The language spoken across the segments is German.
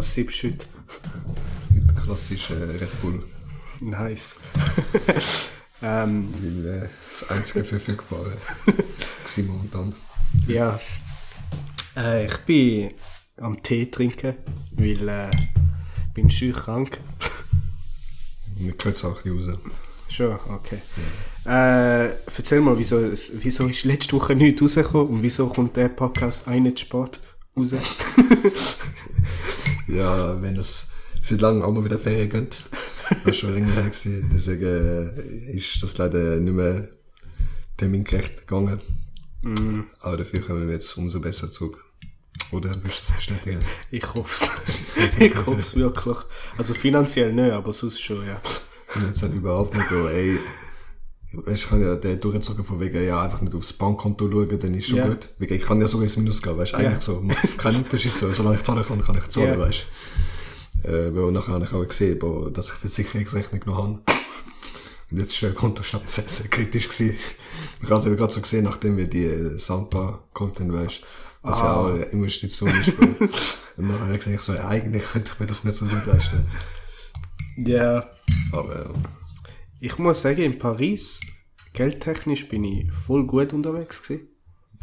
Was siebst du heute? Heute klassisch äh, Red Bull. Nice. ähm, Weil äh, das einzige verfügbare war momentan. ja. Äh, ich bin am Tee trinken, weil äh, ich bin schön krank. Mir gehört es auch ein bisschen raus. Schon, okay. Äh, erzähl mal, wieso, es- wieso ist letzte Woche nichts rausgekommen und wieso kommt der Podcast auch nicht spät raus? Ja, wenn es seit langem auch mal wieder Ferien geht. Das schon länger her gewesen. Deswegen äh, ist das leider nicht mehr termingerecht gegangen. Aber dafür kommen wir jetzt umso besser zurück. Oder willst du das bestätigen? Ich hoff's. ich hoff's wirklich. Also finanziell nicht, aber sonst schon, ja. Und jetzt halt überhaupt nicht so, ey, weißt, ich kann ja den durchgezogen von wegen, ja, einfach nicht aufs Bankkonto schauen, dann ist schon Ja. gut. Wegen, ich kann ja sogar ins Minus gehen, weißt, eigentlich Ja. so, macht keinen Unterschied so, solange ich zahlen kann, kann ich zahlen, Ja. weißt. Äh, weil nachher habe ich auch gesehen, boah, dass ich Versicherungsrechnung noch habe. Und jetzt ist der Kontostand sehr, sehr kritisch gewesen. Ich habe gerade so gesehen, nachdem wir die äh, Sampa haben, weißt, was ja auch eine Investition ist. Und nachher habe ich gesagt, so, ja, eigentlich könnte ich mir das nicht so gut leisten. Ja. Aber, äh, Ich muss sagen, in Paris, geldtechnisch bin ich voll gut unterwegs gewesen.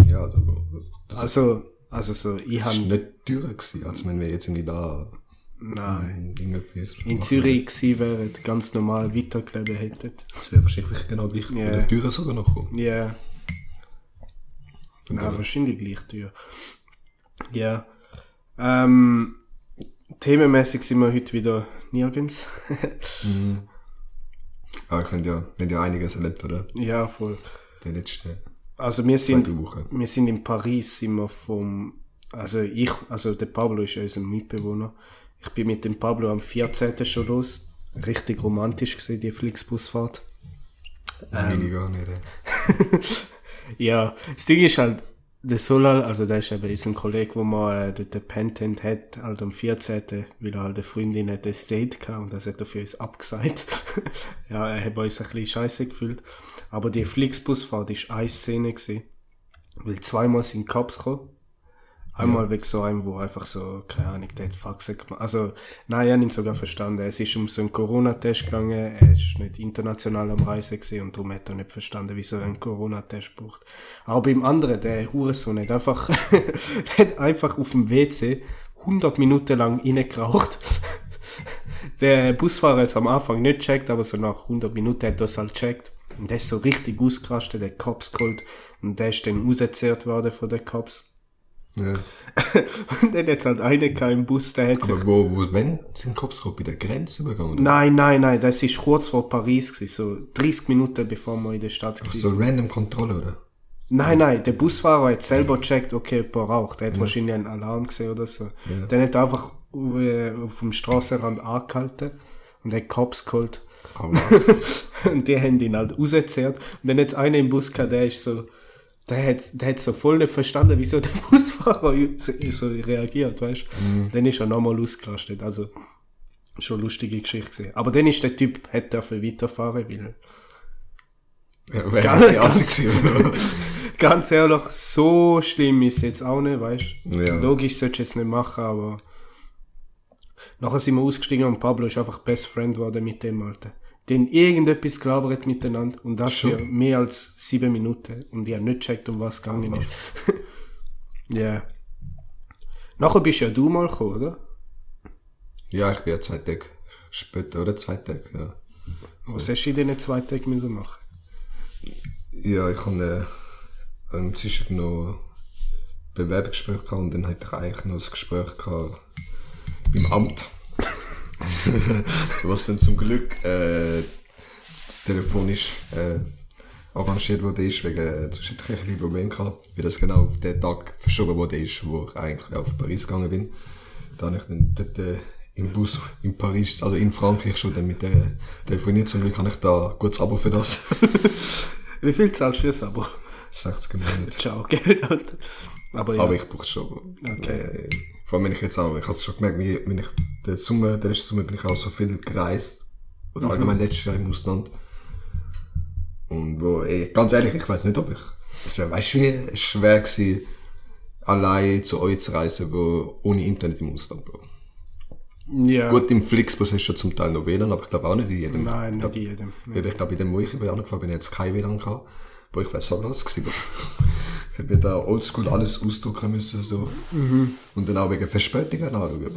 ja, also, das Also, also so, ich habe nicht teurer gewesen, als wenn wir jetzt irgendwie da nein, in. Zürich gewesen wären, ganz normal weitergelebt hätten. Das wäre wahrscheinlich genau gleich. Ja. Oder teurer sogar noch kommen. Ja. Na, wahrscheinlich gleich teuer. Ja. Ähm, themenmäßig sind wir heute wieder nirgends. Aber ja, wir haben ja einiges erlebt, oder? ja, voll. Die letzten Also wir sind, wir sind in Paris, sind wir vom, also ich, also der Pablo ist ja unser Mitbewohner. Ich bin mit dem Pablo am 14. schon los. Richtig romantisch gesehen, die Flixbusfahrt. Ähm. Meine gar nicht. Ja, das Ding ist halt, der Solal, also der ist eben unser Kollege, wo man äh, dort gepennt haben, hat, halt am 14., weil er halt eine Freundin hat, ein Date gehabt und das hat er für uns abgesagt. ja, er hat uns ein bisschen scheiße gefühlt. Aber die Flixbusfahrt ist eine Szene gewesen, weil zweimal sind Cops gekommen. Einmal wegen so einem, wo einfach so, keine Ahnung, der hat Faxen gemacht. Also, nein, ich habe ihn sogar verstanden. Es ist um so einen Corona-Test gegangen. Er ist nicht international am Reisen gewesen und darum hat er nicht verstanden, wieso er einen Corona-Test braucht. Aber beim anderen, der Hurensohn hat einfach, hat einfach auf dem WC 100 Minuten lang reingeraucht. Der Busfahrer hat es am Anfang nicht checkt, aber so nach 100 Minuten hat er es halt checkt. Und der ist so richtig ausgerastet, der Cops geholt. Und der ist dann rausgezerrt worden von den Cops. Ja. Und dann hat halt einer im Bus, der hat sich... Aber wo, wo, wenn sind Cops gerade bei der Grenze übergegangen? Oder? Nein, nein, nein, das ist kurz vor Paris gewesen, so 30 Minuten bevor wir in der Stadt waren. So random Kontrolle, oder? Nein, nein, der Busfahrer hat selber gecheckt, okay, jemand raucht. Er hat wahrscheinlich einen Alarm gesehen oder so. Dann hat er einfach äh, auf dem Straßenrand angehalten und hat Cops geholt. Was? und die haben ihn halt rausgezerrt. Und dann hat einer im Bus gehabt, der ist so, der hat, der hat so voll nicht verstanden, wieso der Busfahrer so, so reagiert, weißt du? Dann ist er nochmal ausgerastet, also, schon eine lustige Geschichte gesehen. Aber dann ist der Typ, hat dürfen weiterfahren, weil, ja, wäre Ganz- gewesen, oder? ganz ehrlich, so schlimm ist es jetzt auch nicht, weißt du? Ja. Logisch solltest du es nicht machen, aber, nachher sind wir ausgestiegen und Pablo ist einfach Best Friend geworden mit dem Alten. Den irgendetwas gelabert miteinander und das für mehr als sieben Minuten und ich habe nicht gecheckt, um was gegangen ist. Ja. Nachher bist ja du mal gekommen, oder? Ja, ich bin ja zwei Tage später, oder? Zwei Tage, ja. Was hast du in diesen zwei Tagen müssen machen? Ja, ich habe äh, zwischen noch Bewerbungsgespräch gehabt und dann hatte ich eigentlich noch ein Gespräch gehabt beim Amt. Was dann zum Glück äh, telefonisch äh, arrangiert wurde, ist, wegen äh, sonst hätte ich ein bisschen Probleme gehabt, wie das genau auf den Tag verschoben wurde, ist, wo ich eigentlich auf Paris gegangen bin. Da habe ich dann dort äh, im Bus in Paris, also in Frankreich schon dann mit der telefoniert. Zum Glück habe ich da ein gutes Abo für das. Wie viel zahlst du fürs Abo? 60 Monate. Ciao, Geld. Alter. Aber ja. Aber ich brauche es schon. Okay. Äh, vor allem, wenn ich jetzt auch, ich habe es schon gemerkt, wenn ich, der Sommer, der letzte Sommer bin ich auch so viel gereist. Mhm. Oder allgemein letztes Jahr im Ausland. Und wo, ey, ganz ehrlich, ich weiß nicht, ob ich, es wäre, weißt du, wie schwer gewesen, allein zu euch zu reisen, wo, ohne Internet im Ausland, Bro. Ja. Gut, im Flixbus hast du ja zum Teil noch WLAN, aber ich glaube auch nicht in jedem. Nein, ich nicht glaub, in jedem. Weil Ich glaube, in dem, wo ich bin angefangen bin, jetzt kein WLAN gehabt. Wo ich weiß, so los gewesen hab mir da oldschool alles ausdrucken müssen, so. Und dann auch wegen Verspätungen anschauen.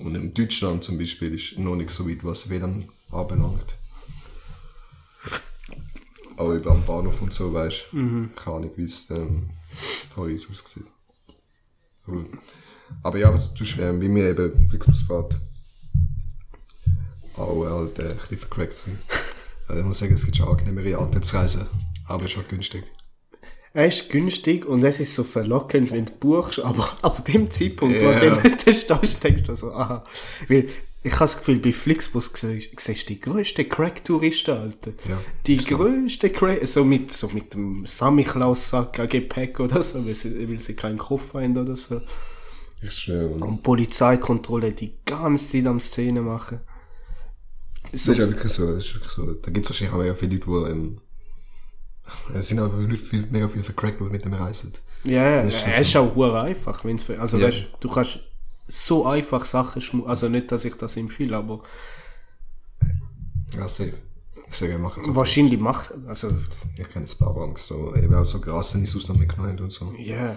Und in Deutschland zum Beispiel ist noch nicht so weit, was WLAN anbelangt. Aber über am Bahnhof und so, weißt du, keine Ahnung, wie es ähm, Paris aussieht. Aber, aber ja, was du schwer, wie mir eben Flixbusfahrt auch halt äh, ein bisschen vercrackt sind. Also ich muss sagen, es gibt schon angenehmere Arten zu reisen, aber es ist auch günstig. Er ist günstig und es ist so verlockend, wenn du buchst, aber ab dem Zeitpunkt, Ja. wo du dort stehst, denkst du so, aha. Weil ich habe das Gefühl, bei Flixbus siehst du die grössten Crack-Touristen, Alter. Ja, die grössten Crack, so mit, so mit dem Samichlaus-Sack an Gepäck oder so, weil sie, weil sie keinen Koffer haben oder so. Ist schwer. Und Und Polizeikontrolle die ganze Zeit am Szene machen. das ist ja wirklich so, das ist wirklich so. Da gibt es wahrscheinlich auch mega viele Leute, die, ähm, es sind Leute viel, mega viel vercrackt, die mit dem reisen. Ja, Das ist es ist auch hure einfach. Wenn's, also Ja. weißt, du kannst so einfach Sachen schmu Also nicht, dass ich das empfehle, aber Ja, safe. Deswegen machen so. wahrscheinlich macht, also, Ich kenne das paar Banks, so, eben auch so Grassennisus noch mitgenommen und so. ja.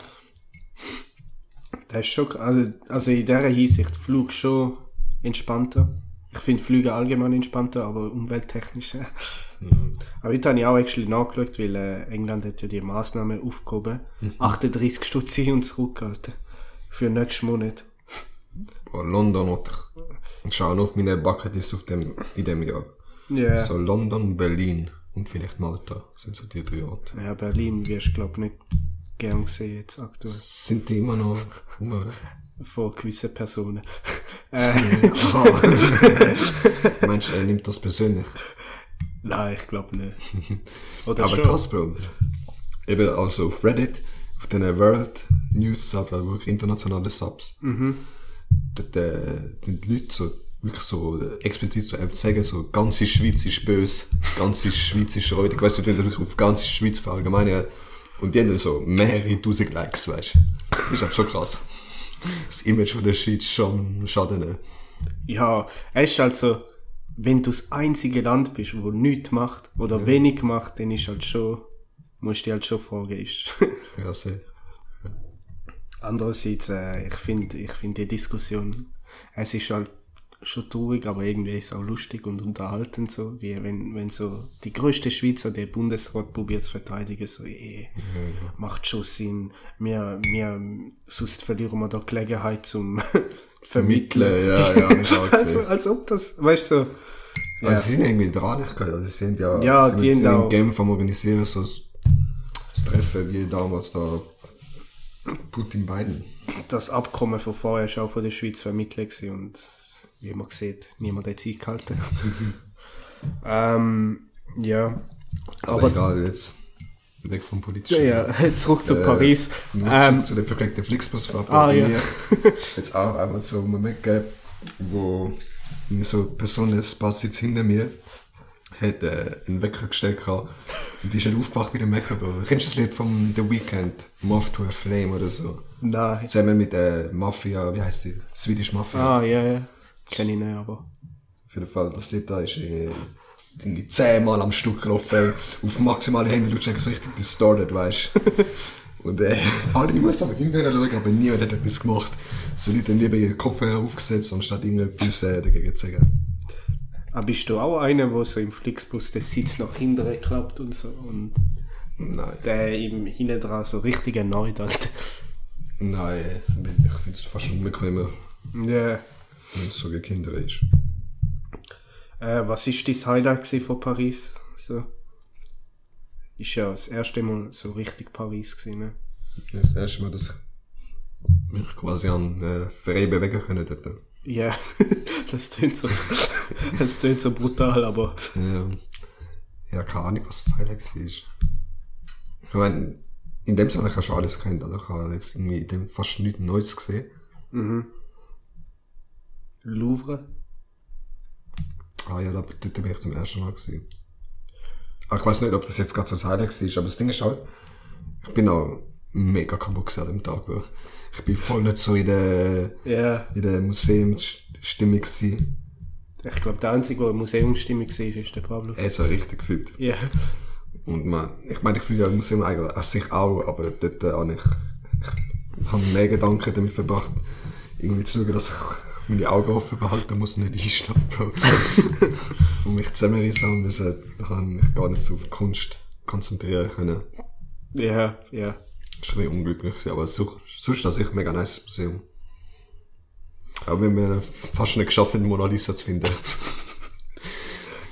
Das ist schon, also, also in dieser Hinsicht, Flug schon entspannter. Ich finde Flüge allgemein entspannter, aber umwelttechnisch, ja. Aber heute habe ich auch actually nachgeschaut, weil äh, England hat ja die Maßnahme aufgehoben. 38 Stutz hin und zurück, Alter. Für nächsten Monat. Boah, London und ich schaue noch auf meine Bucketlist auf dem, in dem Jahr. Ja. So London, Berlin und vielleicht Malta sind so die drei Orte. Ja, Berlin wirst du, glaube nicht gern gesehen jetzt aktuell. Sind die immer noch rum, oder? Von gewissen Personen. äh, Mensch, er nimmt das persönlich. Nein, ich glaube nicht. Oder Aber schon? krass, Bro. Eben also auf Reddit, auf den World News Subs, also wirklich internationale Subs. Dort äh, die Leute so, wirklich so äh, explizit so einfach sagen, so, ganze Schweiz ist böse, ganze Schweiz ist räudig, weißt du, die wirklich auf ganze Schweiz verallgemeinern. Und die haben dann so mehrere tausend Likes, weißt du. Das ist halt schon krass. Das Image von der Schweiz schon schaden. Ja, es ist halt so, wenn du das einzige Land bist, wo nichts macht oder wenig macht, dann ist halt schon, musst du dich halt schon fragen, ist. Ja, sehr. Andererseits, äh, ich finde, ich finde die Diskussion, es ist halt schon traurig, aber irgendwie ist es auch lustig und unterhaltend so, wie wenn, wenn so die größte Schweizer der Bundesrat probiert zu verteidigen, so, eh, macht schon Sinn, wir, wir, sonst verlieren wir da Gelegenheit zum Vermitteln. Mittel, ja, ja, Also, als ob das, weißt du, so, Also sie sind irgendwie dran, ich gehört. Also sie sind ja, Ja, sie die sind in Genf am organisieren, so das, Treffen wie damals da Putin Biden. das Abkommen von vorher ist auch von der Schweiz vermittelt und wie man sieht, niemand hat sich gehalten. ähm, ja. Aber, Aber, egal, jetzt weg vom politischen. ja, zurück zu Äh, Paris. Ähm, zu der verkleckten Flixbusfahrt Ah, ja. mir. Jetzt auch einmal so einen Moment gegeben, wo irgendwie so eine Person, das passt jetzt hinter mir, hat äh, einen Wecker gestellt gehabt und die ist halt aufgewacht mit dem Wecker. Kennst du das Lied vom The Weeknd? Moth to a Flame oder so? nein. Zusammen mit der Mafia, wie heißt die? Swedish Mafia. Ah, ja, ja. Kenn ich nicht, aber. Auf jeden Fall, das Lied da ist äh, irgendwie zehnmal am Stück gelaufen, auf maximale Hände, du checkst so richtig distorted, weißt Und äh, alle muss aber hinterher schauen, aber niemand hat etwas gemacht. So Leute haben lieber ihre Kopfhörer aufgesetzt, anstatt irgendetwas äh, dagegen zu sagen. Aber bist du auch einer, wo so im Flixbus der Sitz nach hinten klappt und so und Nein, der ihm hinten dran so richtig erneut hat? nein, ich finde es fast unbequemer, Ja. Wenn es so wie Kinder ist. Äh, was ist dein Highlight von Paris? So. Ist ja das erste Mal so richtig Paris gewesen, ne? Das erste Mal, dass ich mich quasi an äh, frei bewegen können dort. Ja, das tönt so, das tönt so brutal, aber Ja, ja keine Ahnung, was das Highlight war. Ich meine, in dem Sinne ich schon alles kennt. Also ich habe jetzt irgendwie in dem fast nichts Neues gesehen. Louvre? Ah ja, da, dort bin ich zum ersten Mal gesehen. Aber ich weiß nicht, ob das jetzt gerade so das Highlight war, aber das Ding ist halt, ich bin auch mega kaputt gewesen an dem Tag. Ich bin voll nicht so in der, Ja, in der Museumsstimmung gewesen. ich glaube, der Einzige, der Museumsstimmung war, ist der Pablo. Er es auch richtig gefühlt. Ja, Und man, ich meine, ich fühle ja im Museum eigentlich an sich auch, aber dort äh, habe ich, ich habe mehr Gedanken damit verbracht, irgendwie zu schauen, dass ich meine Augen offen behalten muss nicht einschlafen. und mich zusammenrissen und habe ich mich gar nicht so auf Kunst konzentrieren können. ja, ja. Das war ein bisschen unglücklich, gewesen, aber sonst, sonst das ich ein mega nice Museum. Aber wir haben es fast nicht geschafft, eine Mona Lisa zu finden.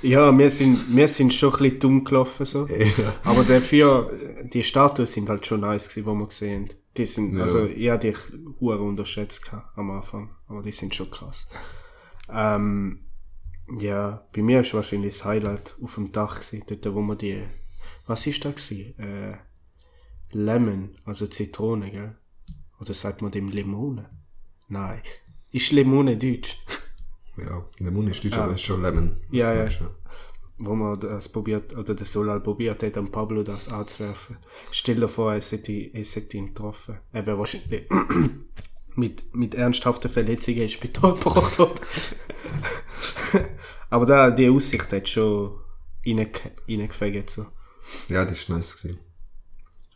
Ja, wir sind, wir sind schon ein bisschen dumm gelaufen, so. Ja. Aber dafür, die Statuen sind halt schon nice gewesen, die wir gesehen haben. Die sind, Ja. also, ich hatte dich hure unterschätzt am Anfang. Aber die sind schon krass. Ähm, ja, bei mir ist wahrscheinlich das Highlight auf dem Dach gewesen, dort, wo wir die, was ist da gewesen? Äh, Lemon, also Zitrone, gell? Oder sagt man dem Limone? Nein. Ist Limone deutsch? Ja, Lemon ist deutsch, aber ist schon Lemon. Das Ja, ja. weißt du. Wo man das probiert, oder der Solal probiert hat, an Pablo das anzuwerfen. Stell dir vor, es hätte, ihn getroffen. Er wäre wahrscheinlich mit, mit ernsthaften Verletzungen ins Spital gebracht worden. Aber da, die Aussicht hat schon reinge- reingefegt, so. Ja, das ist nice gewesen.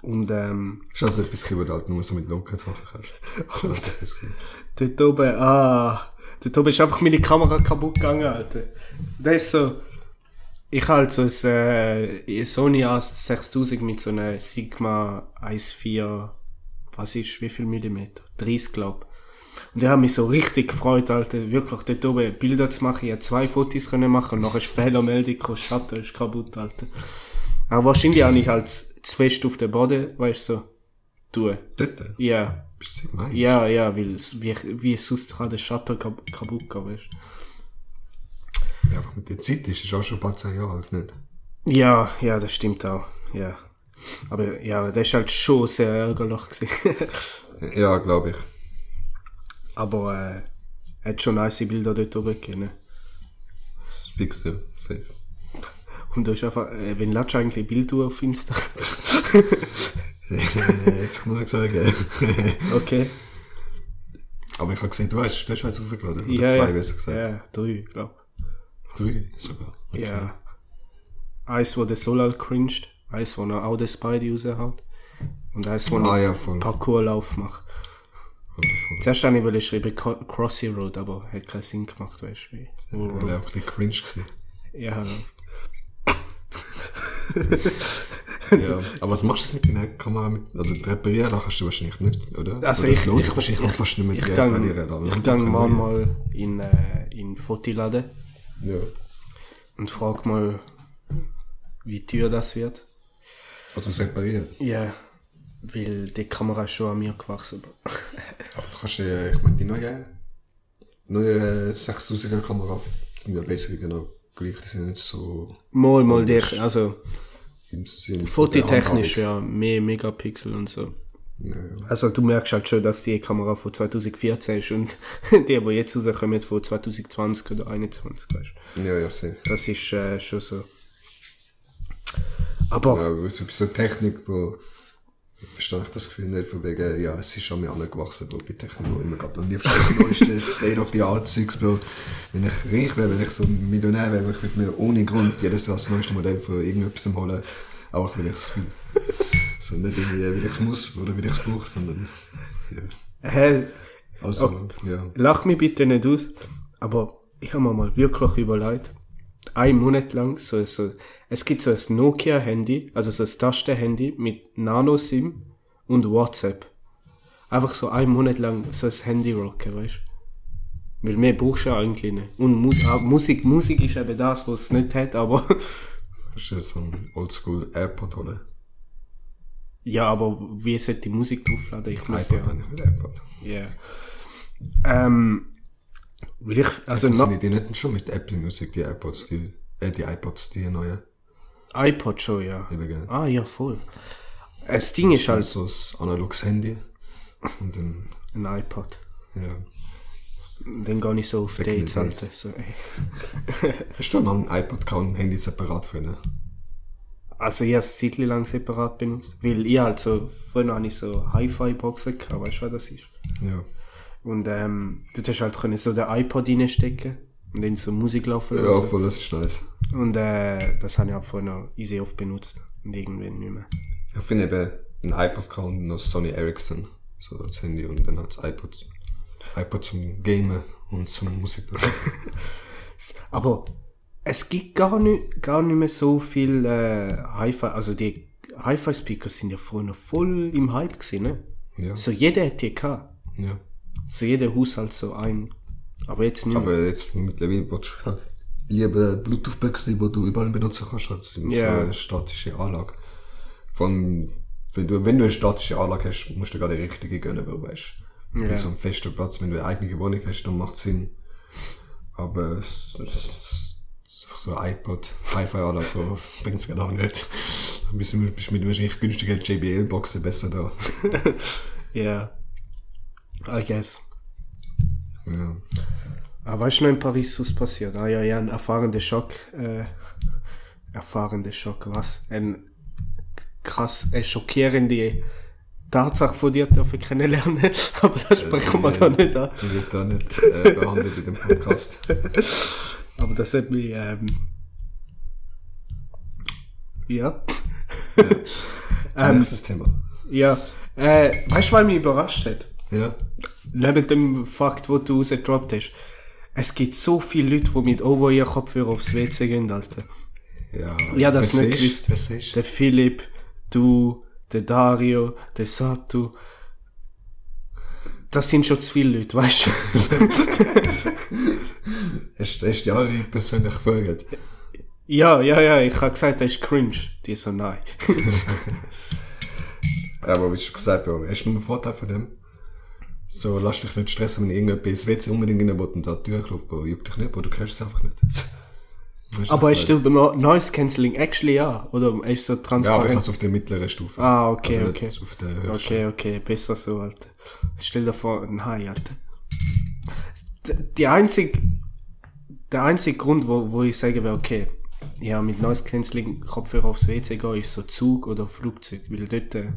Und, ähm, Ist also etwas, wo du halt nur so mit Locken Sachen kannst. Gewesen. dort oben, ah, dort oben ist einfach meine Kamera kaputt gegangen, Alter. Das ist so, ich halt so ein äh, Sony A6000 mit so einer Sigma 1.4, was ist, wie viel Millimeter? 30, glaub. Und ich habe mich so richtig gefreut, Alter, wirklich dort oben Bilder zu machen. Ich hätte zwei Fotos können machen und nachher ist Fehlermeldung gekommen, Shutter ist kaputt, Alter. Aber wahrscheinlich habe ich halt zu fest auf den Boden, weißt du, so, tun. Dort? Ja. Bist du gemeint? Ja, ja, weil wie, wie es sonst gerade der kap kaputt geht, weißt Ja, einfach mit der Zeit ist es auch schon ein paar zehn Jahre alt, nicht? Ja, ja, das stimmt auch, ja. Aber ja, das ist halt schon sehr ärgerlich gewesen. Ja, glaube ich. Aber äh, hat schon nice Bilder dort oben gegeben. ne? Das ist fix, ja. Safe. Und du hast einfach, äh, wenn ladst du eigentlich Bilder auf Insta? Jetzt kann ich nur sagen. okay. Aber ich habe gesehen, du hast, du hast eins aufgeladen. Oder Ja, zwei, ja. besser gesagt. Ja, drei, glaub. Drei sogar. Okay. Ja. Eins, wo der Solal cringed. Eins, wo er auch den Spidey raushaut. Und eins, wo Ah ja, voll. Parkourlauf macht. Zuerst habe ich wollte schreiben Crossy Road, aber hat keinen Sinn gemacht, weißt du. wie. Weil er auch ein bisschen cringe gewesen. Ja, Ja. Aber was machst du mit deiner Kamera? Mit, also reparieren kannst du wahrscheinlich nicht, oder? Also oder ich- lohnt ich- sich wahrscheinlich auch fast nicht mehr, ich gang, reparieren. aber ich reparieren. manchmal in, äh, in Fotiladen Ja. und frag mal, wie teuer das wird. Also es reparieren. Ja, weil die Kamera ist schon an mir gewachsen. Aber du kannst ja, ich meine, die neue, neue 6000er Kamera sind ja basically genau gleich. Die sind nicht so Mal, mal dich, also im Sinn. fototechnisch, ja, mehr Megapixel und so. Ja, ja. Also du merkst halt schon, dass die Kamera von 2014 ist und die, die jetzt rauskommen, von 2020 oder 2021, weißt du. ja, ja, safe. Das ist äh, schon so. Aber Ja, so bei so Technik, wo verstehe ich das Gefühl nicht, von wegen, ja, es ist schon mir angewachsen, wo bei Technik, wo immer gerade am liebsten das neueste State of the Art Zeugs, wo, wenn ich reich wäre, wenn ich so Millionär wäre, ich würde mir ohne Grund jedes Jahr das neueste Modell von irgendetwas holen, auch weil ich es, so nicht irgendwie, weil ich es muss oder weil ich es brauche, sondern, ja. hä, Also, ja. lach mich bitte nicht aus, aber ich habe mir mal wirklich überlegt, ein Monat lang, so, so, es gibt so ein Nokia-Handy, also so ein Tastenhandy mit Nano-SIM und WhatsApp. Einfach so ein Monat lang so ein Handy rocken, weißt du? Weil mehr brauchst du ja eigentlich nicht. Und Mu ah, Musik, Musik ist eben das, was es nicht hat, aber Kannst du so ein Oldschool AirPod holen? Ja, aber wie sollte die Musik draufladen? Ich muss iPod, ja. AirPod. Ja. Ähm, will ich, also noch, Funktioniert die nicht schon mit Apple Music, die AirPods, die, äh, die iPods, die neuen? iPod schon, ja. Eben? Ah, ja, voll. Das Ding ist halt so ein analoges Handy. Und dann, ein iPod. ja. Dann gehe ich so auf Back Dates. Alter. So. Hast du noch ein iPod, kein Handy separat für, ne? Also ich habe es Zeit lang separat benutzt. Weil ich halt so, früher habe ich so Hi-Fi-Boxen gehabt, weißt du, was das ist? Ja. Und ähm, dort hast du halt können so den iPod reinstecken und dann so Musik laufen Ja, voll, das ist nice. Und äh, das habe ich halt vorher noch easy oft benutzt. Und irgendwann nicht mehr. Ich finde eben ein iPod und noch Sony Ericsson, so das Handy und dann hat das iPod, iPod zum Gamen und zum Musik. Aber es gibt gar nicht, gar nicht mehr so viel äh, Hi-Fi, also die Hi-Fi-Speaker sind ja früher noch voll im Hype gewesen, ne? ja, So jeder hat die gehabt. ja. So jeder Haushalt so ein. Aber jetzt nicht mehr. Aber jetzt mittlerweile willst du halt liebe Bluetooth-Bugs, die du überall benutzen kannst, sind Ja. so eine statische Anlage. Von, wenn du, wenn du eine statische Anlage hast, musst du gerade die richtige gönnen, weil weißt, Ja. bei so einem festen Platz, wenn du eine eigene Wohnung hast, dann macht Sinn. Aber es, es, es, es so ein iPod, Hi-Fi-Anlage, wo bringt es genau nicht. Ein bisschen bist mit wahrscheinlich günstigen JBL-Boxen besser da. Ja. I guess. Ja. Aber weißt du noch in Paris, was passiert? Ah ja, ja, ein erfahrender Schock. Äh, erfahrender Schock, was? Ein krass, eine schockierende Tatsache von dir dürfen kennenlernen. Aber das sprechen wir da nicht an. Die wird da nicht äh, behandelt in dem Podcast. Aber das hat mich, ähm, ja. Nächstes Thema. Ja. Äh, weißt du, was mich überrascht hat? Ja. Neben dem Fakt, wo du rausgedroppt hast. Es gibt so viele Leute, die mit Over-Ear-Kopfhörer aufs WC gehen, Alter. Ja, Ja, das nicht ist? gewusst. Der Philipp, du, der Dario, der Satu. Das sind schon zu viele Leute, weißt du? Hast, hast du alle persönlich gefragt? ja, ja, ja, ich habe gesagt, das ist cringe. Die so, nein. Ja, aber wie schon gesagt, Bro, hast du nur einen Vorteil von dem? So, lass dich nicht stressen, wenn irgendjemand ins WC unbedingt rein will und da die Tür klopft, Bro. Juckt dich nicht, Bro, du kennst es einfach nicht. Du, Aber ist ich dir der No- Noise Cancelling actually ja? Oder ist so meine? Ja, aber ich transparent? hab's auf der mittleren Stufe. Ah, okay, also okay. Auf der höchsten. Okay, okay, besser so, Alter. Stell dir vor, nein, Alter. D- Die einzig, der einzige Grund, wo, wo ich sage, okay, ja, mit Noise Cancelling Kopfhörer aufs WC gehen, ist so Zug oder Flugzeug, weil dort äh,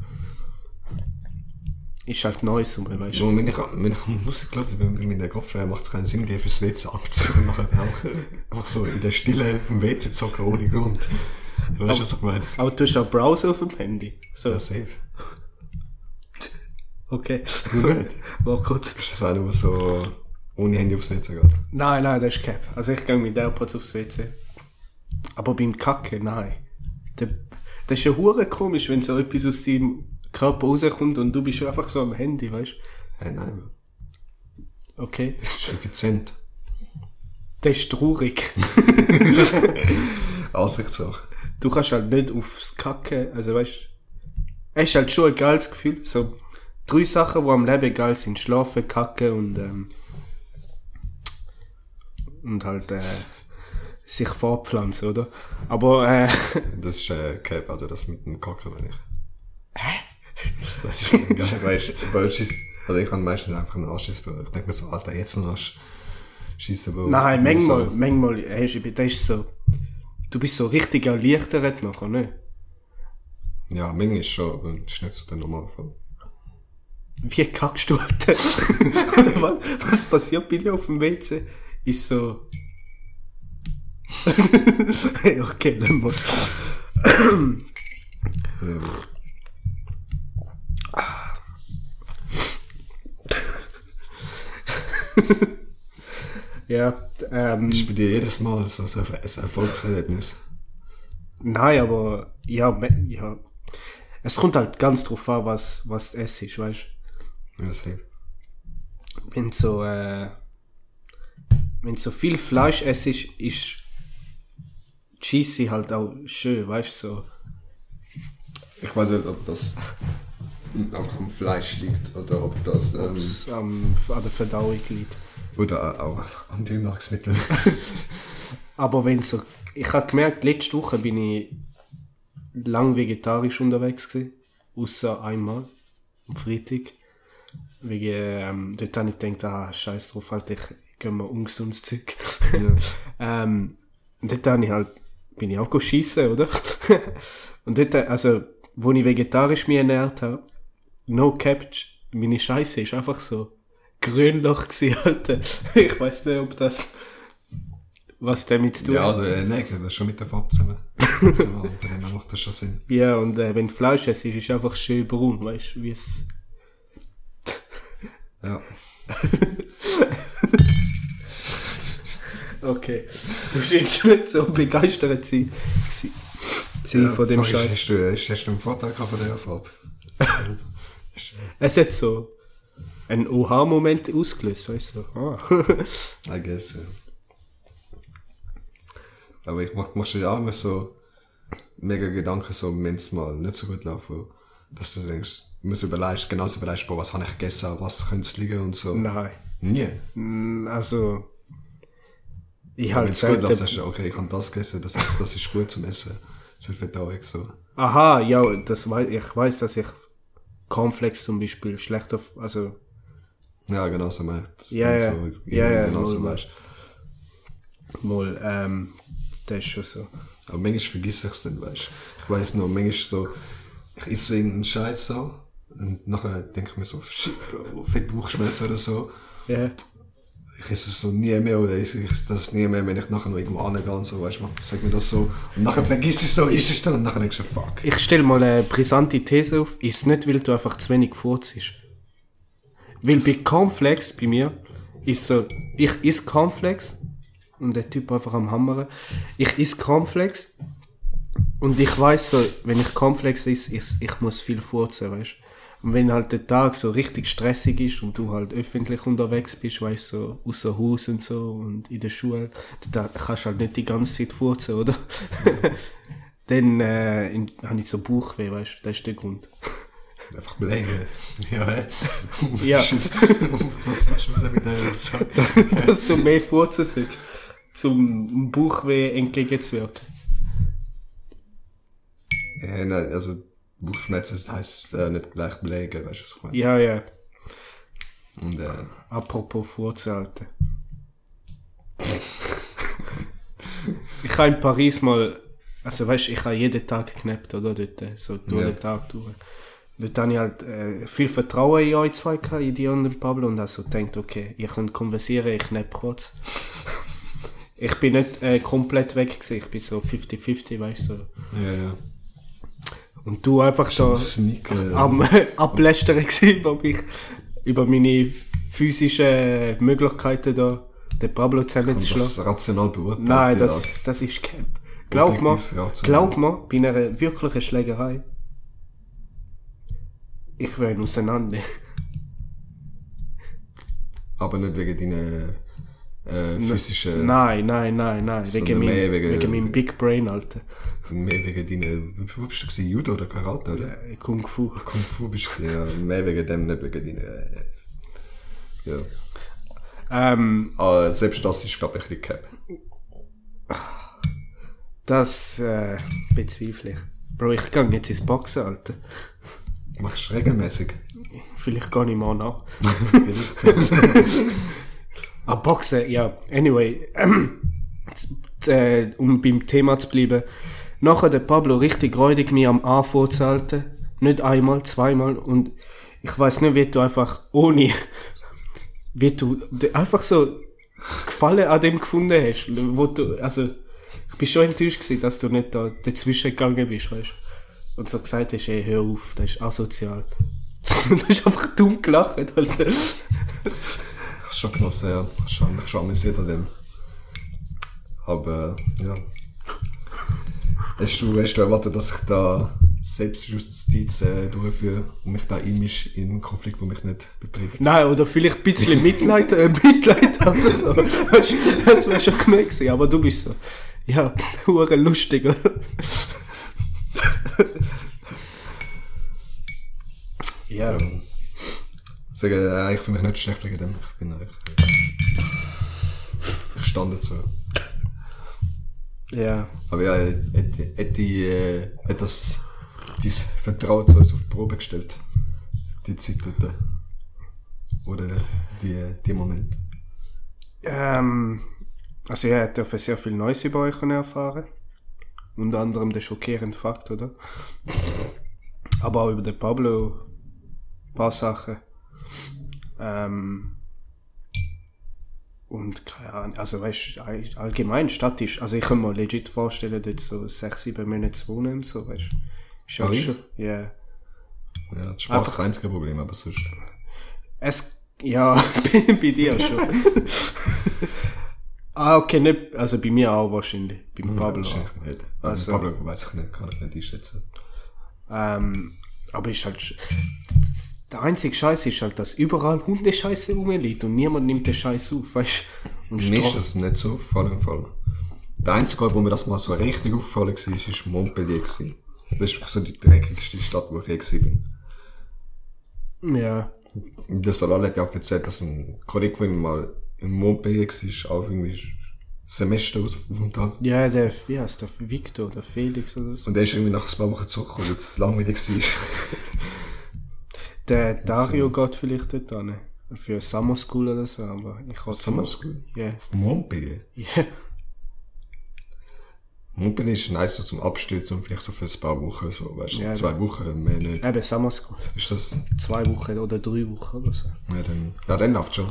ist halt Noise, rum, weißt du. So, wenn ich, wenn ich Musik höre, mit der Kopfhörer macht es keinen Sinn, die fürs WC abzuziehen und nachher auch einfach so in der Stille vom WC zocken ohne Grund. Weißt du, was ich meine? Aber du hast auch Browser auf dem Handy. So, Ja, safe. okay. Nicht? War kurz. Bist du so einer, der so ohne Handy aufs WC geht? Nein, nein, das ist Cap. Also ich gehe mit AirPods aufs WC. Aber beim Kacken, nein. Das ist ja hure komisch, wenn so etwas aus deinem Körper rauskommt und du bist einfach so am Handy, weißt Hey, nein, Bro. du? Okay. Das ist effizient. Das ist traurig. Ansichtssache. Du kannst halt nicht aufs Kacken, also weißt du, es ist halt schon ein geiles Gefühl. So drei Sachen, die am Leben geil sind. Schlafen, Kacken und, ähm, und halt, äh, sich fortpflanzen, oder? Aber, äh, Das ist äh, Cap, also das mit dem Kacken, meine ich. Hä? Das ist schon geil, weißt du, weil also ich kann meistens einfach einen Anschiss, aber ich denke mir so, Alter, jetzt noch Arsch schießen, Bro. Nein, manchmal, manchmal, du, das ist so, du bist so richtig erleichtert nachher, ne? Ja, manchmal schon, aber das ist nicht so der Normalfall. Wie kackst du halt? Oder was, was passiert bei dir auf dem WC? Ist so, hey, okay, dann muss. Ähm, Ja, ähm, bei dir jedes Mal so ein Erfolgserlebnis. nein, aber, ja, ja. Es kommt halt ganz drauf an, was, was es ist, weißt du? Ja, safe. wenn so äh, wenn so viel Fleisch es ist, ist Cheesy halt auch schön, weißt du so. Ich weiß nicht, ob das einfach am Fleisch liegt oder ob das ähm, am an der Verdauung liegt. oder auch einfach an den Nahrungsmitteln. Aber wenn so, ich habe gemerkt, letzte Woche bin ich lang vegetarisch unterwegs gewesen, außer einmal am Freitag. Wegen, ähm, dort habe ich gedacht, ah, scheiß drauf, halt, ich gehe mal ungesundes Zeug. ja. Ähm, und dort habe ich halt bin ich auch schießen, oder? und dort, also, wo ich vegetarisch mich ernährt habe, no cap, meine Scheiße ist einfach so Grünloch gewesen, Alter. Ich weiß nicht, ob das, was damit zu tun Ja, hat. also, äh, nein, das ist schon mit der Farbe zusammen. zusammen dann macht das schon Sinn. Ja, und äh, wenn du Fleisch isst, ist es einfach schön braun, weißt du, wie es... Ja. Okay. Du scheinst nicht so begeistert sein, sein, sein von dem ist, Scheiß. Hast du, hast, hast du einen Vorteil von dieser Farbe? Es hat so einen Oha-Moment ausgelöst, weißt du. Ah. I guess, ja. Aber ich mach, machst dir ja immer so mega Gedanken, so wenn es mal nicht so gut läuft, dass du denkst, du musst überlegst, genauso überlegst, boah, was habe ich gegessen, was könnte es liegen und so. Nein. Nie. Mm, Also, ich Wenn halt es gut läuft, selten... sagst du, okay, ich habe das gegessen, das, ist, das ist gut zum Essen. Wird Verdauung so. Aha, ja, das wei ich weiß, dass ich Cornflakes zum Beispiel schlecht auf... Also, Ja, genau so mal. Ja, ja. So, Ja, ja, genau so weißt. mal, ähm, das ist schon so. Aber manchmal vergiss ich es dann, weißt Ich weiß noch, manchmal so, ich esse irgendeinen Scheiß so, und nachher denke ich mir so, shit, Bro, Fettbauchschmerzen oder so. Ja. Ich esse es so nie mehr, oder ich esse das nie mehr, wenn ich nachher noch irgendwo angehe und so, weißt du, sag mir das so. Und nachher vergiss ich so, ist es dann, und nachher denkst du, fuck. Ich stelle mal eine brisante These auf. Ist nicht, weil du einfach zu wenig furzt Weil bei Cornflakes, bei mir, ist so, ich is Cornflakes und der Typ einfach am Hammern. Ich is Cornflakes und ich weiß so, wenn ich Cornflakes is, ich, ich muss viel furzen, weißt Und wenn halt der Tag so richtig stressig ist und du halt öffentlich unterwegs bist, weißt so, außer Haus und so und in der Schule, da kannst du halt nicht die ganze Zeit furzen, oder? Dann äh, habe ich so Bauchweh, weißt du, das ist der Grund. Einfach belegen. Ja, hä? Was Ja. ist jetzt, was hast du mit der gesagt? Dass du mehr furzen sollst, zum Bauchweh entgegenzuwirken. Ja, nein, also, Bauchschmerzen heisst äh, nicht gleich belegen, weißt du, was ich meine? Ja, ja. Und, äh, Apropos Furzen, Alter. ich habe in Paris mal, also weißt du, ich habe jeden Tag geknappt, oder? Dort, so durch Ja. den Tag durch. Dort habe ich halt äh, viel Vertrauen in euch zwei gehabt, in die und den Pablo, und also gedacht, okay, ihr könnt konversieren, ich knapp kurz. ich bin nicht äh, komplett weg gewesen, ich bin so 50-50, weißt du. So. ja, ja. Und du einfach da Sneaker. am Ablästern gewesen über mich, über meine physischen Möglichkeiten da, den Pablo zusammenzuschlagen. das rational beurteilt. Nein, das, das ist Camp. Glaub mir, ja, glaub mir, bei einer wirklichen Schlägerei, ich will ihn auseinander. Aber nicht wegen deiner äh, physischen, Nein, nein, nein, nein, wegen, mehr wegen- wegen meinem Big Brain, Alter. mehr wegen deiner, wo bist du gewesen? Judo oder Karate, oder? Äh, Kung Fu. Kung Fu bist du gewesen, ja. Mehr wegen dem, nicht wegen deiner, äh, ja. Ähm, Aber selbst das ist, glaube ich, ein bisschen Cap. das äh, bezweifle ich. Bro, ich gehe jetzt ins Boxen, Alter. Machst du regelmäßig? Vielleicht gar nicht mal nach. Ah, Boxen, ja. Anyway, äh, um beim Thema zu bleiben. Nachher der Pablo richtig räudig mir am Anfang zu halten. Nicht einmal, zweimal. Und ich weiß nicht, wie du einfach ohne, wie du einfach so Gefallen an dem gefunden hast. Wo du, also, ich bin schon enttäuscht gewesen, dass du nicht da dazwischen gegangen bist, weißt Und so gesagt hast, ey, hör auf, das ist asozial. du hast einfach dumm gelacht, Alter. Schon genossen, ja. Ich schon, mich schon amüsiert an dem. Aber, ja. Hast du, hast du erwartet, dass ich da Selbstjustiz äh, durchführe und mich da einmische in einen Konflikt, der mich nicht betrifft? Nein, oder vielleicht ein bisschen Mitleid, äh, Mitleid oder so. Das wäre schon genug gewesen, aber du bist so. Ja, hure lustig, oder? ja. Sagen, äh, ich finde mich nicht schlecht wegen dem. Ich bin eigentlich, äh, ich stand dazu. Ja. Aber ja, hätte, hätte, äh, hätte das, dein Vertrauen zu uns auf die Probe gestellt. Die Zeit dort. Oder die, die Moment. Ähm, also ja, ich durfte sehr viel Neues über euch erfahren. unter anderem der schockierende Fakt, oder? Aber auch über den Pablo ein paar Sachen. Ähm, und keine Ahnung, also weißt du, all- allgemein statisch, also ich kann mir legit vorstellen, dort so sechs, sieben Monate zu wohnen so, weißt du. Ist halt schon, ja. Ja, das ist das einzige Problem, aber sonst. Es, ja, bei, dir schon. ah, okay, nicht, also bei mir auch wahrscheinlich, beim Pablo. auch. Wahrscheinlich nicht. Also, Pablo weiß ich nicht, kann ich nicht einschätzen. Ähm, aber ist halt, der einzige Scheiß ist halt, dass überall Hundescheiße rumliegt und niemand nimmt den Scheiß auf, weißt du. Und Mir ist das nicht so aufgefallen. Der einzige Ort, wo mir das mal so richtig aufgefallen war, war Montpellier. gewesen. Das ist wirklich so die dreckigste Stadt, wo ich je gewesen bin. Ja, Solal hat ja auch erzählt, dass ein Kollege von ihm mal in Montpellier war, auch irgendwie Semester aufenthalt. ja, der, wie heißt der, Victor, der Felix oder so. Und der ist irgendwie nach ein paar Wochen zurückgekommen, weil es langweilig war. Der Dario geht vielleicht dort an. Für Summer School oder so, aber ich kann Summer School? Ja. Montpellier? Ja. Montpellier ist nice so zum Abstürzen und vielleicht so für ein paar Wochen, so, weißt du, Ja, zwei Wochen, mehr nicht. Eben Summer School. Ist das, Zwei Wochen oder drei Wochen oder so. ja, dann, ja, dann läuft schon.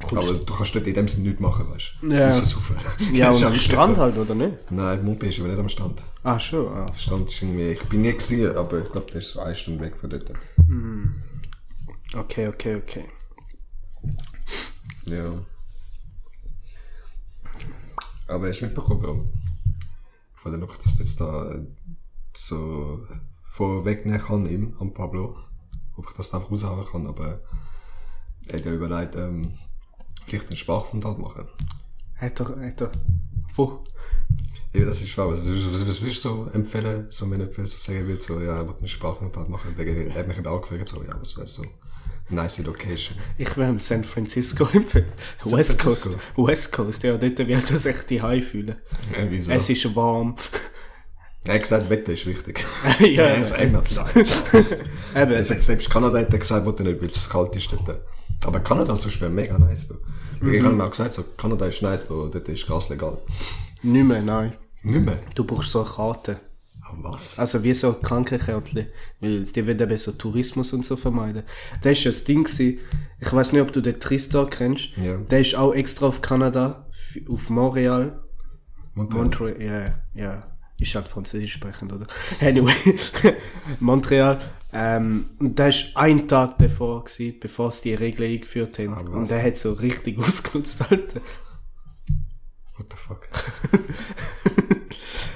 Aber du kannst dort in dem Sinne nichts machen, weißt du. Ja. Ja, und am Strand halt, oder nicht? Nein, Montpellier ist aber nicht am Strand. Ah, schon. Ah. Der Strand ist irgendwie, ich bin nie gesehen, aber ich glaube, der ist so eine Stunde weg von dort. Okay, okay, okay. Ja. Aber hast du mitbekommen, Bro? Ich wollte noch, dass jetzt da äh, so vorwegnehmen kann, ihm, am Pablo. Ob ich das einfach raushauen kann, aber er hat ja überlegt, ähm, vielleicht einen Sprachaufenthalt machen. Hat er, hat er, wo? Ja, das ist schwer. Was, was, was würdest du so empfehlen, so wenn jemand so sagen würde, so, ja, er will einen Sprachaufenthalt machen, wegen, er hat mich auch gefragt, so, ja, was wäre so nice Location. Ich will San Francisco empfehlen. West Coast. West Coast, ja, dort wird er sich die High fühlen. Ja, wieso? Es ist warm. er hat gesagt, Wetter ist wichtig. ja, also, eben. England, nein. eben. Er selbst Kanada hat er gesagt, wollte nicht, weil es kalt ist dort. Aber Kanada ist wäre mega nice, Bro. Mhm. Ich habe mir auch gesagt, so, Kanada ist nice, Bro, dort ist Gas legal. Nicht mehr, nein. Nicht mehr. Du brauchst so eine Karte. Aber was? Also wie so Krankenkärtchen, weil die will eben so Tourismus und so vermeiden. Das ist ja das Ding gewesen. Ich weiß nicht, ob du den Tristan kennst. Ja. Der ist auch extra auf Kanada, auf Montreal. Montreal. Montreal, ja, ja. Ist halt französisch sprechend, oder? Anyway, Montreal. Ähm, und der ist ein Tag davor gewesen, bevor sie die Regeln eingeführt haben. Ah, und der hat so richtig ausgenutzt, Alter. What the fuck?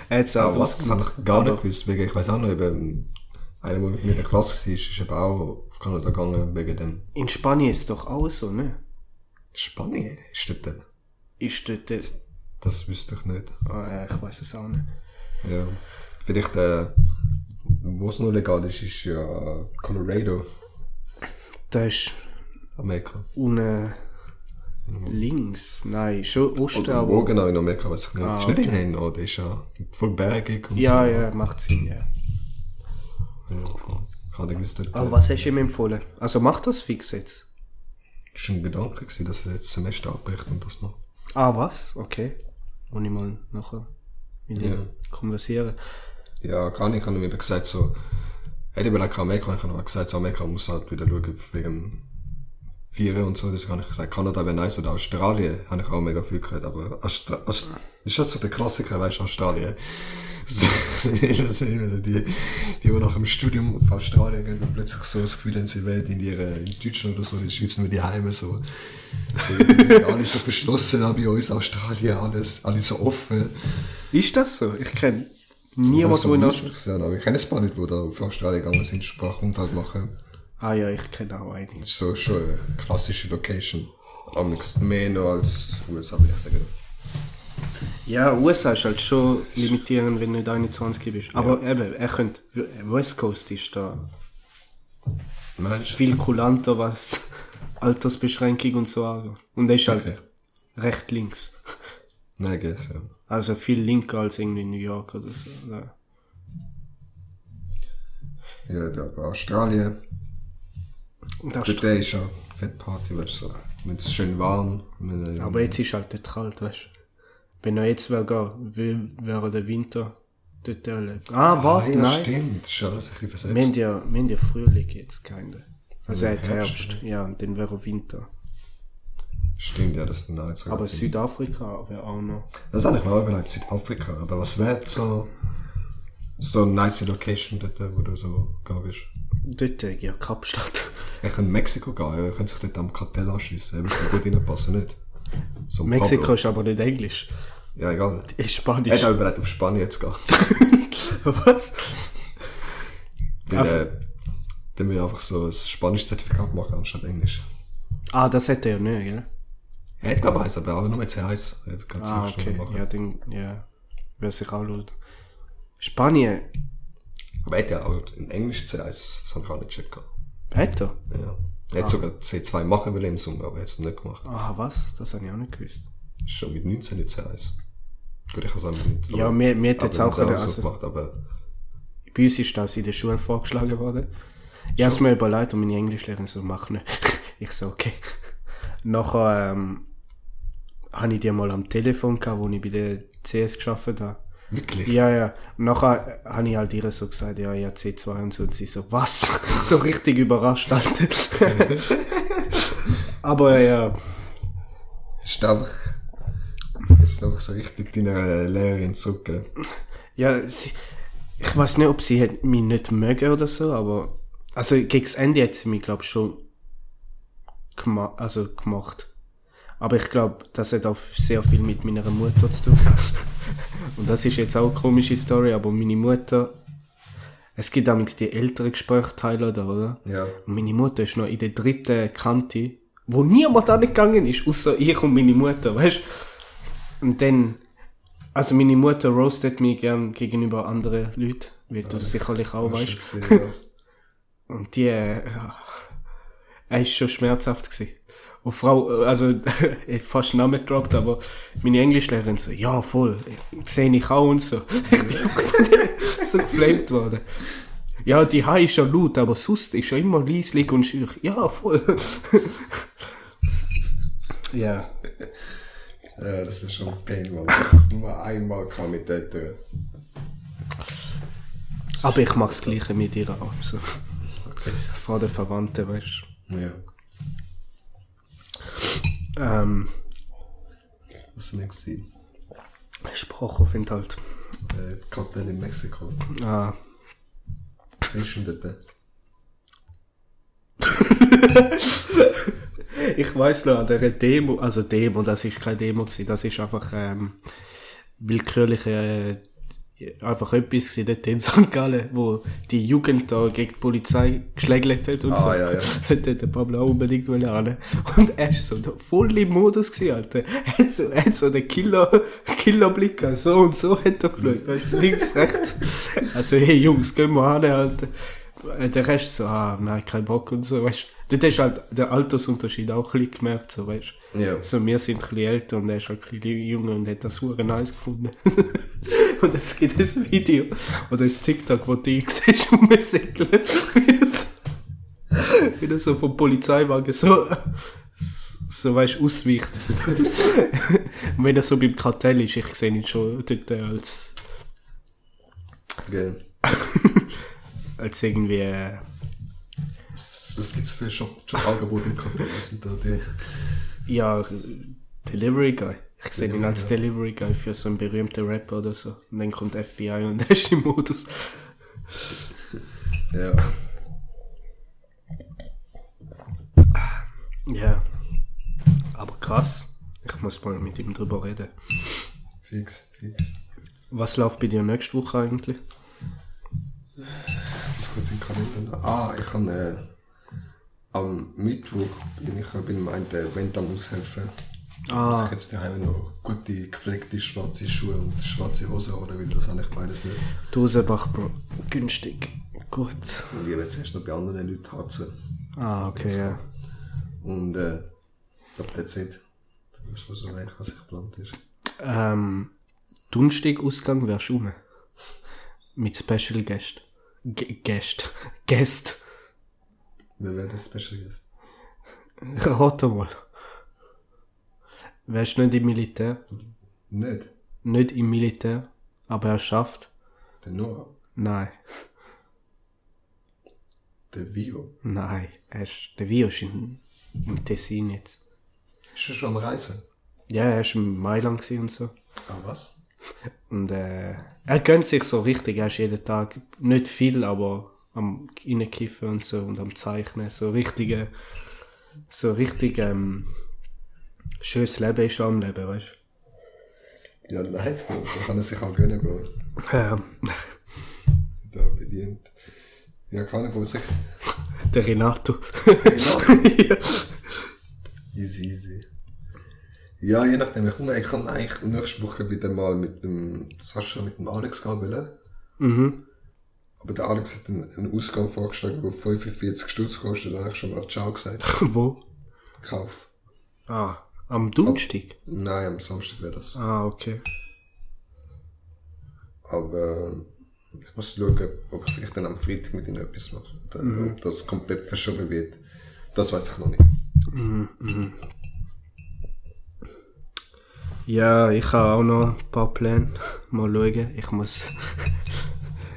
Er hat's Aber halt was? Das habe ich gar nicht gewusst. Wegen, ich weiß auch noch, eben, einer, der mit mir in der Klasse war, ist eben auch auf Kanada gegangen, wegen dem In Spanien ist doch auch so, ne? Spanien. Ist dort, äh, Ist dort, das, das wüsste ich nicht. ah, ich weiß es auch nicht. Ja. Vielleicht, äh, wo es noch legal ist, ist ja Colorado, Da ist Amerika. unten links, nein, schon Osten, Oder aber... wo genau in Amerika, weiß ich nicht. ist nicht in den Norden, ist ja voll bergig und Ja, so. ja, macht Sinn, ja. ja. Ich habe gewusst, Aber äh, was hast du ihm empfohlen? Also mach das fix jetzt. ist ein Gedanke gewesen, dass er jetzt das Semester abbricht und das macht. Ah, was? Okay. Muss ich mal nachher mit ihm Ja. konversieren. Ja, gar nicht. Ich habe ihm eben gesagt, so, er hat überlegt, Amerika, ich habe gesagt, so, Amerika muss halt wieder schauen, wegen Vieren und so, das habe ich gesagt, Kanada wäre nice, oder Australien, habe ich auch mega viel gehört, aber Austra Aust das ist halt so der Klassiker, weißt du, Australien. Das die, die, die nach dem Studium auf Australien gehen und plötzlich so das Gefühl haben, sie wären in ihrer, in Deutschland oder so, in der Schweiz nur die Heime so. Alle so verschlossen, auch bei uns Australien, alles, alle so offen. Ist das so? Ich kenne in muss Australien... ich kenne ein paar Leute, die da auf Australien gegangen sind, Sprachunterhalt machen. Ah ja, ich kenne auch einige. Das ist so schon eine klassische Location. Am nächsten mehr noch als USA, würde ich sagen. Ja, USA ist halt schon limitierend, wenn du nicht 21 bist. Aber eben, er könnte... West Coast ist da Meinst du? viel kulanter, was Altersbeschränkung und so angeht. Und er ist halt Okay. recht links. Nein, guess, ja. Also viel linker als irgendwie in New York oder so. Ja. Ja, da bei Australien, das dort ist ja Fettparty, weißt du, so. Wenn es schön warm, aber jetzt ist halt dort kalt, weißt Wenn er jetzt wäre wäre der Winter dort erlebt. Ah, warte, ah, ja, nein. stimmt. Das ist alles ein bisschen Wir haben versetzt. ja, wir haben ja Frühling jetzt, keine. Also Ja, er Herbst, Herbst, ja, und dann wäre Winter. Stimmt, ja, das ist nein, sogar Aber Südafrika wäre auch noch. Das habe ich mir auch überlegt, Südafrika. Aber was wäre so, so eine nice Location dort, wo du so gehen willst? Dort, äh, ja, Kapstadt. Ich könnte Mexiko gehen, ja, ich könnte sich dort am Kartell anschliessen, würde so gut reinpassen, nicht? So ein Mexiko Pablo. ist aber nicht Englisch. Ja, egal. Ist Ich Spanisch. hätte auch überlegt, auf Spanien zu gehen. Was? Weil, Auf- äh, dann will ich einfach so ein Spanisch-Zertifikat machen, anstatt Englisch. Ah, das hätte er ja nicht, gell? Er hat glaube ich eins, aber auch nur mit C1. Kann Ah, okay. machen. Ja, dann, ja. Wäre sich auch lohnt. Spanien. Aber er hat ja auch in Englisch C1, das habe ich auch nicht checken. Hat er? Ja. Er hat sogar C2 machen will im Sommer, aber er hat es nicht gemacht. Ah, was? Das habe ich auch nicht gewusst. Ist schon mit 19 in C1. Gut, ich habe es auch nicht. Ja, mir, mir hat jetzt auch, nicht können, so also, gemacht, aber bei uns ist das in der Schule vorgeschlagen worden. Ich habe es mir überlegt und meine Englischlehrerin so, mach nicht. Ich so, okay. Nachher, ähm, habe ich die mal am Telefon gehabt, wo ich bei der CS geschafft habe. wirklich. Ja, ja. Und nachher habe ich halt ihr so gesagt, ja, ja, C2 und so. Und sie so, was? so richtig überrascht halt. Aber ja, Ist einfach, ist einfach so richtig deiner Lehrerin zurück. ja, sie, ich weiß nicht, ob sie mich nicht mögen oder so, aber, also gegen das Ende hat sie mich, glaube ich, schon also gemacht. Aber ich glaube, das hat auch sehr viel mit meiner Mutter zu tun. Und das ist jetzt auch eine komische Story, aber meine Mutter, es gibt damals die älteren Gesprächsteile da, oder? Ja. Und meine Mutter ist noch in der dritten Kante, wo niemand angegangen ist, außer ich und meine Mutter, weißt Und dann, also meine Mutter roastet mich gern gegenüber anderen Leuten, wie du sicherlich auch du weißt. gesehen, ja. Und die, äh, ja, er ist schon schmerzhaft gewesen. Und Frau, also, ich hab fast den Namen gedroppt, aber meine Englischlehrerin so, ja, voll, sehe ich auch und so. Ich bin so geflamed worden. Ja, die Hai ist ja laut, aber sonst ist ja immer leislich und schüch. Ja, voll. ja. Ja, das ist schon ein Pain, habe es nur einmal gehabt mit dort. Aber ich mach's Gleiche mit ihr auch. So. Okay. Vor den Verwandten, weißt Ja. Ähm, Was war gewesen? Sprachaufenthalt. Äh, Kartell in Mexiko. Ah. Was ist denn dort? Ich weiß noch, an der Demo, also Demo, das ist keine Demo gewesen, das ist einfach ähm, willkürliche, einfach etwas dort in St. Gallen, wo die Jugend da gegen die Polizei geschlägelt hat und Ah, so. ja, ja. Hat der Pablo auch unbedingt wollen. Und er ist so voll im Modus gewesen, Alter. Er hat so, er hat so den Killer, Killerblick, gehabt. so und so hat er geschaut, links, rechts. Also, hey Jungs, gehen wir an, Alter. Der Rest so, ah, nein, kein Bock und so, weißt du. Dort hast halt den Altersunterschied auch ein bisschen gemerkt, so, weißt du. Ja. So, wir sind ein bisschen älter und er ist halt ein bisschen jünger und hat das super nice gefunden. und es gibt ein Video oder ein TikTok, wo du ihn siehst, rumsäckeln. wie er so- vom Polizeiwagen so, so weißt ausweicht. und wenn er so beim Kartell ist, ich sehe ihn schon dort als, Gell. als irgendwie, äh, Was, was gibt es für Job- Jobangebote im Kartell? Was sind da die? Ja, Delivery Guy. Ich sehe ihn als Delivery Guy für so einen berühmten Rapper oder so. Und dann kommt FBI und er ist im Modus. Ja. Ja. Aber krass. Ich muss mal mit ihm drüber reden. Fix, fix. Was läuft bei dir nächste Woche eigentlich? Ich kurz in den Kalender. Ah, ich kann äh, am Mittwoch bin ich einem einen Event am Aushelfen. Ah. Muss ich jetzt daheim noch gute, gepflegte schwarze Schuhe und schwarze Hosen holen, weil das habe ich beides nicht. Dosenbach, Bro. Günstig. Gut. Und ich werde zuerst noch bei anderen Leuten hatzen. Ah, okay, ja. Und äh, ich glaube, that's it. Das ist was so eigentlich, was geplant ist. Ähm, Dunstig Ausgang wärst du rum. Mit Special Guest. G Guest. Guest. Wer wäre das Special Guest? Rate mal. Wärst du nicht im Militär? Nicht? Nicht im Militär, aber er schafft. Der Noah? Nein, Der Vio? nein, er ist, der Vio ist in, im Tessin jetzt. Ist er schon am Reisen? Ja, er ist in Mailand und so. Ah, was? Und äh, er gönnt sich so richtig, er ist jeden Tag, nicht viel, aber am Innenkiffen und so und am Zeichnen, so richtige, so richtig ähm, schönes Leben ist am Leben, weißt Ja, nice, Bro. Da kann er sich auch gönnen, Bro. du? Ja, Da bedient. Ja, keine Ahnung, wo er sich... der Renato. Ja. Easy, easy. Ja, je nachdem. Ich, komme, ich kann eigentlich nächste Woche wieder mal mit dem Sascha, mit dem Alex gehen mhm. Aber der Alex hat einen, einen Ausgang vorgeschlagen, der 45 Stutz kostet. Da habe ich schon mal Ciao gesagt. Wo? Kauf. Ah, am Donnerstag? Nein, am Samstag wäre das. Ah, okay. Aber äh, ich muss schauen, ob ich vielleicht dann am Freitag mit ihnen etwas mache. Oder Ob das komplett verschoben wird. Das weiß ich noch nicht. Ja, ich habe auch noch ein paar Pläne. Mal schauen. Ich muss.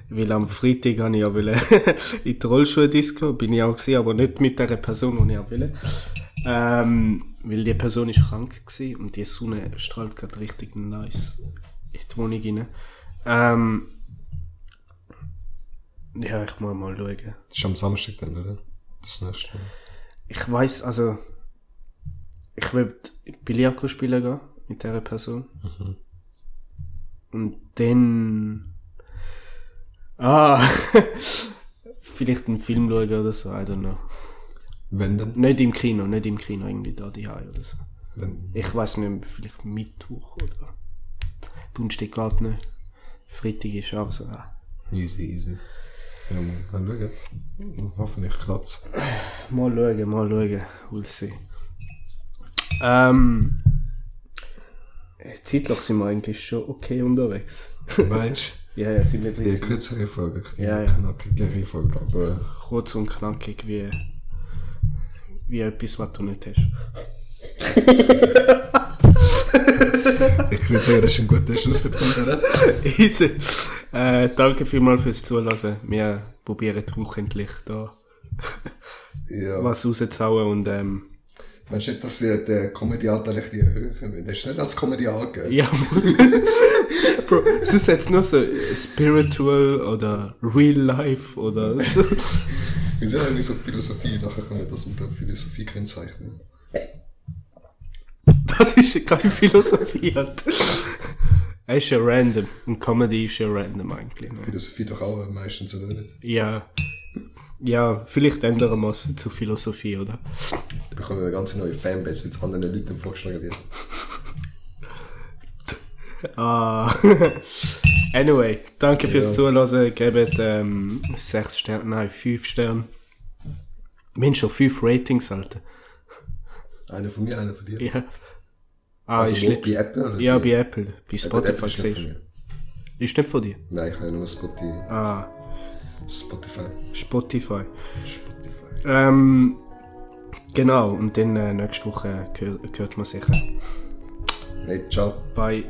Weil am Freitag habe ich ja wollen in die Rollschuh-Disco, bin ich auch gewesen, aber nicht mit der Person, die ich auch will. Ähm, weil die Person ist krank und die Sonne strahlt gerade richtig nice in die Wohnung rein. Ähm, ja, ich muss mal schauen. Das ist am Samstag dann, oder? Das nächste Mal. Ich weiß, also ich will Billard spielen gehen mit dieser Person. Und dann ah vielleicht einen Film schauen oder so, I don't know. Wenn dann? Nicht im Kino, nicht im Kino irgendwie da die oder so. Wenn, Ich weiß nicht, vielleicht Mittwoch oder Donnerstag geht nicht. Freitag ist auch so. Ah. easy, easy. Ja, mal schauen. Hoffentlich klappt's. Mal schauen, mal schauen. We'll see. Ähm, zeitlich sind wir eigentlich schon okay unterwegs. Meinst Ja, ja, sind wir du? Die richtig kürzere Folge, Ja, ja. knackigere Folge, aber kurz und knackig wie, wie etwas, was du nicht hast. ich würde sagen, das ist ein guter Schluss für die. Easy. Äh, danke vielmals fürs Zuhören. Wir probieren wöchentlich da Ja. was rauszuhauen und ähm, Meinst du nicht, dass wir den Comedy-Anteil ein bisschen erhöhen müssen? Das ist nicht als Comedy angegeben. ja. Bro, sonst jetzt nur so spiritual oder real life oder so. Wir sind eigentlich so Philosophie, nachher können wir das mit der Philosophie kennzeichnen. Das ist keine Philosophie halt. Es ist ja random. Und Comedy ist ja random eigentlich. Ne? Philosophie doch auch meistens, oder nicht? Ja. Ja, vielleicht ändern wir es zu Philosophie, oder? Da bekommen wir eine ganz neue Fanbase, weil es anderen Leuten vorgeschlagen wird. Ah. anyway, danke fürs Ja. Zuhören. Gebt ähm, 6 Sterne, nein, 5 Sterne. Wir haben schon 5 Ratings, Alter. Einer von mir, einer von dir. Ja. Ah, Also ist bei Apple oder Ja, bei- Apple. Bei Spotify Apple ist mir. du. Ist nicht von dir. Nein, ich habe nur Spotify. Ah, Spotify. Spotify. Spotify. Ähm, genau, und dann äh, nächste Woche gehör, hört man sicher. Hey, ciao. Bye.